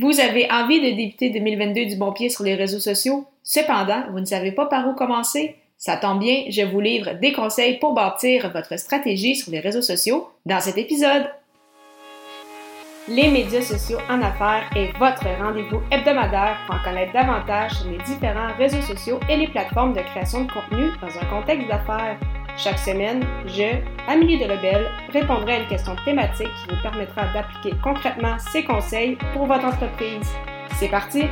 Vous avez envie de débuter 2022 du bon pied sur les réseaux sociaux, cependant, vous ne savez pas par où commencer? Ça tombe bien, je vous livre des conseils pour bâtir votre stratégie sur les réseaux sociaux dans cet épisode. Les médias sociaux en affaires est votre rendez-vous hebdomadaire pour en connaître davantage sur les différents réseaux sociaux et les plateformes de création de contenu dans un contexte d'affaires. Chaque semaine, je, Amélie Delebel, répondrai à une question thématique qui vous permettra d'appliquer concrètement ces conseils pour votre entreprise. C'est parti!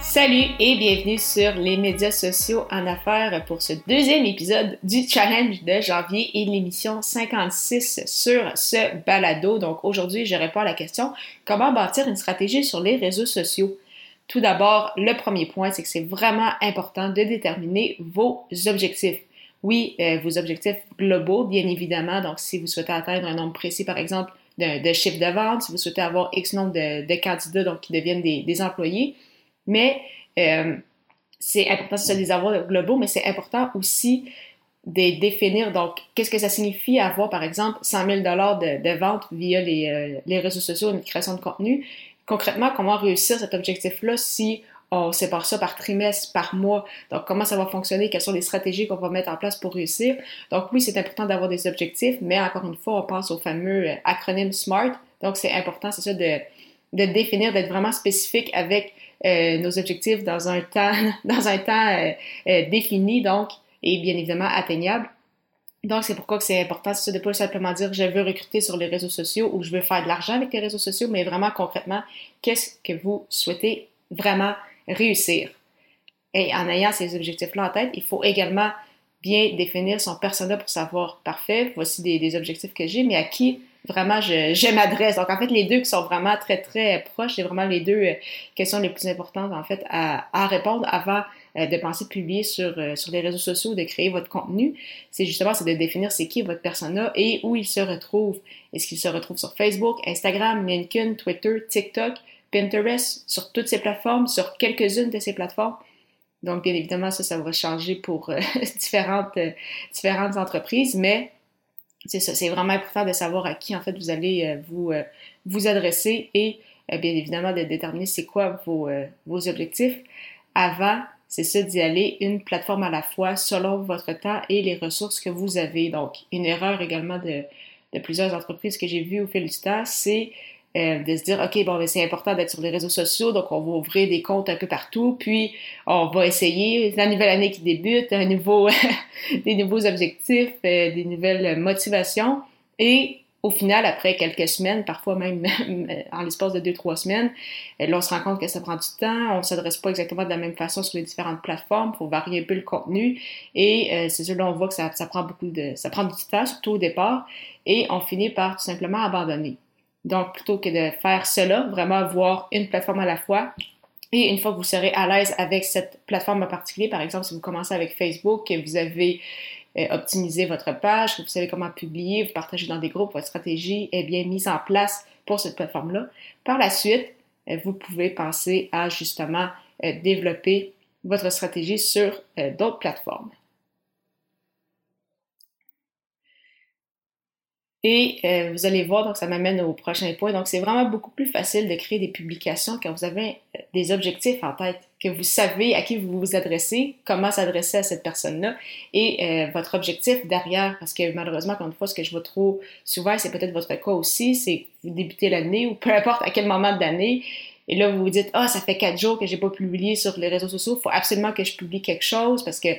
Salut et bienvenue sur les médias sociaux en affaires pour ce deuxième épisode du challenge de janvier et l'émission 56 sur ce balado. Donc aujourd'hui, je réponds à la question comment bâtir une stratégie sur les réseaux sociaux? Tout d'abord, le premier point, c'est que c'est vraiment important de déterminer vos objectifs. Oui, euh, vos objectifs globaux, bien évidemment. Donc, si vous souhaitez atteindre un nombre précis, par exemple, de, chiffres de vente, si vous souhaitez avoir X nombre de, candidats donc, qui deviennent des, employés. Mais euh, c'est important de des avoirs globaux, mais c'est important aussi de définir, donc, qu'est-ce que ça signifie avoir, par exemple, 100 000 de, de vente via les, euh, les réseaux sociaux, une création de contenu concrètement, comment réussir cet objectif-là si on sépare ça par trimestre, par mois? Donc, comment ça va fonctionner? Quelles sont les stratégies qu'on va mettre en place pour réussir? Donc, oui, c'est important d'avoir des objectifs, mais encore une fois, on pense au fameux euh, acronyme SMART. Donc, c'est important, c'est ça, de, de définir, d'être vraiment spécifique avec euh, nos objectifs dans un temps, dans un temps euh, défini, donc, et bien évidemment atteignable. Donc, c'est pourquoi c'est important, c'est de pas simplement dire je veux recruter sur les réseaux sociaux ou je veux faire de l'argent avec les réseaux sociaux, mais vraiment concrètement, qu'est-ce que vous souhaitez vraiment réussir? Et en ayant ces objectifs-là en tête, il faut également bien définir son persona pour savoir, parfait, voici des, objectifs que j'ai, mais à qui vraiment je, m'adresse? Donc, en fait, les deux qui sont vraiment très, très proches, c'est vraiment les deux euh, questions les plus importantes, en fait, à, répondre avant de penser de publier sur, euh, sur les réseaux sociaux, de créer votre contenu, c'est justement de définir c'est qui votre persona et où il se retrouve. Est-ce qu'il se retrouve sur Facebook, Instagram, LinkedIn, Twitter, TikTok, Pinterest, sur toutes ces plateformes, sur quelques-unes de ces plateformes? Donc, bien évidemment, ça, ça va changer pour euh, différentes, différentes entreprises, mais c'est ça, c'est vraiment important de savoir à qui, en fait, vous allez vous, vous adresser et, bien évidemment, de déterminer c'est quoi vos, vos objectifs avant c'est ça d'y aller une plateforme à la fois selon votre temps et les ressources que vous avez. Donc, une erreur également de, de plusieurs entreprises que j'ai vues au fil du temps, c'est euh, de se dire, OK, bon, ben, c'est important d'être sur les réseaux sociaux, donc on va ouvrir des comptes un peu partout, puis on va essayer la nouvelle année qui débute, un nouveau, des nouveaux objectifs, euh, des nouvelles motivations, et au final, après quelques semaines, parfois même en l'espace de deux, trois semaines, euh, là, on se rend compte que ça prend du temps, on ne s'adresse pas exactement de la même façon sur les différentes plateformes, il faut varier un peu le contenu, et euh, c'est sûr, là, on voit que ça, prend beaucoup de, ça prend du temps, surtout au départ, et on finit par tout simplement abandonner. Donc, plutôt que de faire cela, vraiment avoir une plateforme à la fois, et une fois que vous serez à l'aise avec cette plateforme en particulier, par exemple, si vous commencez avec Facebook, que vous avez optimiser votre page, que vous savez comment publier, vous partagez dans des groupes, votre stratégie est bien mise en place pour cette plateforme-là. Par la suite, euh, vous pouvez penser à justement euh, développer votre stratégie sur d'autres plateformes. Et euh, vous allez voir, donc ça m'amène au prochain point. Donc c'est vraiment beaucoup plus facile de créer des publications quand vous avez euh, des objectifs en tête, que vous savez à qui vous vous adressez, comment s'adresser à cette personne-là et euh, votre objectif derrière. Parce que malheureusement, encore une fois, ce que je vois trop souvent, c'est peut-être votre cas aussi, c'est que vous débutez l'année ou peu importe à quel moment de l'année. Et là, vous vous dites, ah, ça fait quatre jours que j'ai pas publié sur les réseaux sociaux. Il faut absolument que je publie quelque chose parce que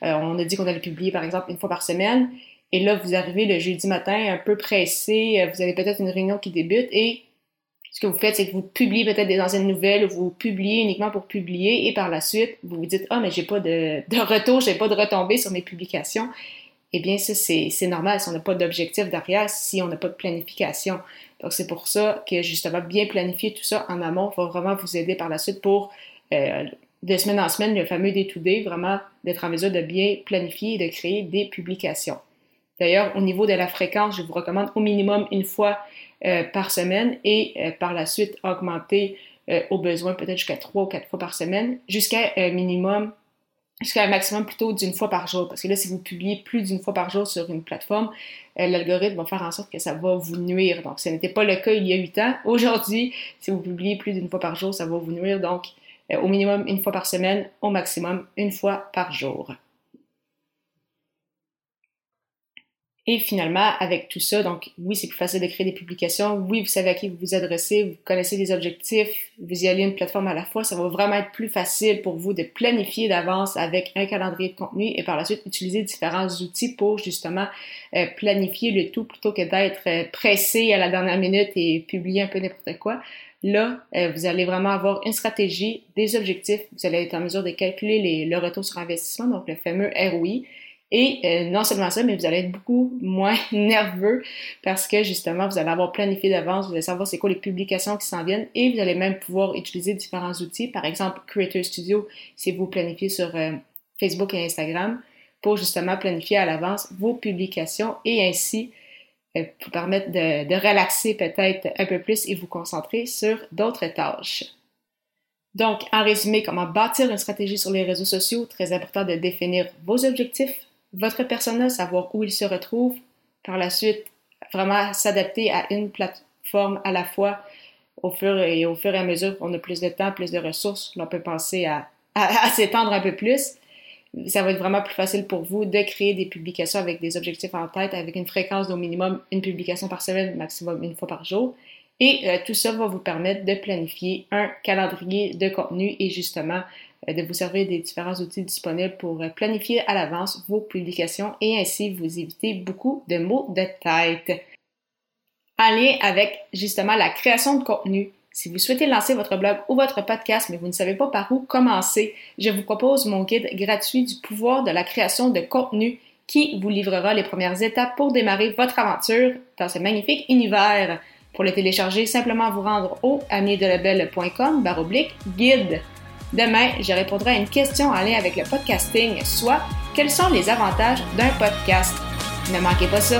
on a dit qu'on allait publier, par exemple, une fois par semaine. Et là, vous arrivez le jeudi matin un peu pressé, euh, vous avez peut-être une réunion qui débute et ce que vous faites, c'est que vous publiez peut-être des anciennes nouvelles ou vous publiez uniquement pour publier et par la suite, vous vous dites, ah, mais j'ai pas de, de retour, j'ai pas de retombées sur mes publications. Eh bien, ça, c'est normal si on n'a pas d'objectif derrière, si on n'a pas de planification. Donc, c'est pour ça que justement, bien planifier tout ça en amont va vraiment vous aider par la suite pour, euh, de semaine en semaine, le fameux day-to-day, vraiment d'être en mesure de bien planifier et de créer des publications. D'ailleurs, au niveau de la fréquence, je vous recommande au minimum une fois euh, par semaine et euh, par la suite augmenter euh, au besoin peut-être jusqu'à trois ou quatre fois par semaine, jusqu'à un minimum jusqu'à un maximum plutôt d'une fois par jour. Parce que là, si vous publiez plus d'une fois par jour sur une plateforme, l'algorithme va faire en sorte que ça va vous nuire. Donc, ce n'était pas le cas il y a huit ans. Aujourd'hui, si vous publiez plus d'une fois par jour, ça va vous nuire. Donc, au minimum une fois par semaine, au maximum une fois par jour. Et finalement, avec tout ça, donc oui, c'est plus facile de créer des publications. Oui, vous savez à qui vous vous adressez, vous connaissez des objectifs, vous y allez une plateforme à la fois. Ça va vraiment être plus facile pour vous de planifier d'avance avec un calendrier de contenu et par la suite utiliser différents outils pour justement euh, planifier le tout plutôt que d'être euh, pressé à la dernière minute et publier un peu n'importe quoi. Là, euh, vous allez vraiment avoir une stratégie, des objectifs. Vous allez être en mesure de calculer les, le retour sur investissement, donc le fameux ROI et euh, non seulement ça, mais vous allez être beaucoup moins nerveux parce que justement, vous allez avoir planifié d'avance, vous allez savoir c'est quoi les publications qui s'en viennent et vous allez même pouvoir utiliser différents outils. Par exemple, Creator Studio, si vous planifiez sur euh, Facebook et Instagram, pour justement planifier à l'avance vos publications et ainsi euh, vous permettre de, de relaxer peut-être un peu plus et vous concentrer sur d'autres tâches. Donc, en résumé, comment bâtir une stratégie sur les réseaux sociaux, très important de définir vos objectifs, votre persona, savoir où il se retrouve, par la suite, vraiment s'adapter à une plateforme à la fois au fur et au fur et à mesure qu'on a plus de temps, plus de ressources, on peut penser à, s'étendre un peu plus. Ça va être vraiment plus facile pour vous de créer des publications avec des objectifs en tête, avec une fréquence d'au minimum une publication par semaine, maximum une fois par jour. Et euh, tout ça va vous permettre de planifier un calendrier de contenu et justement de vous servir des différents outils disponibles pour euh, planifier à l'avance vos publications et ainsi vous éviter beaucoup de mots de tête. En lien avec justement la création de contenu, si vous souhaitez lancer votre blog ou votre podcast, mais vous ne savez pas par où commencer, je vous propose mon guide gratuit du pouvoir de la création de contenu qui vous livrera les premières étapes pour démarrer votre aventure dans ce magnifique univers. Pour le télécharger, simplement vous rendre au amiedelabel.com baroblique guide. Demain, je répondrai à une question en lien avec le podcasting, soit quels sont les avantages d'un podcast? Ne manquez pas ça.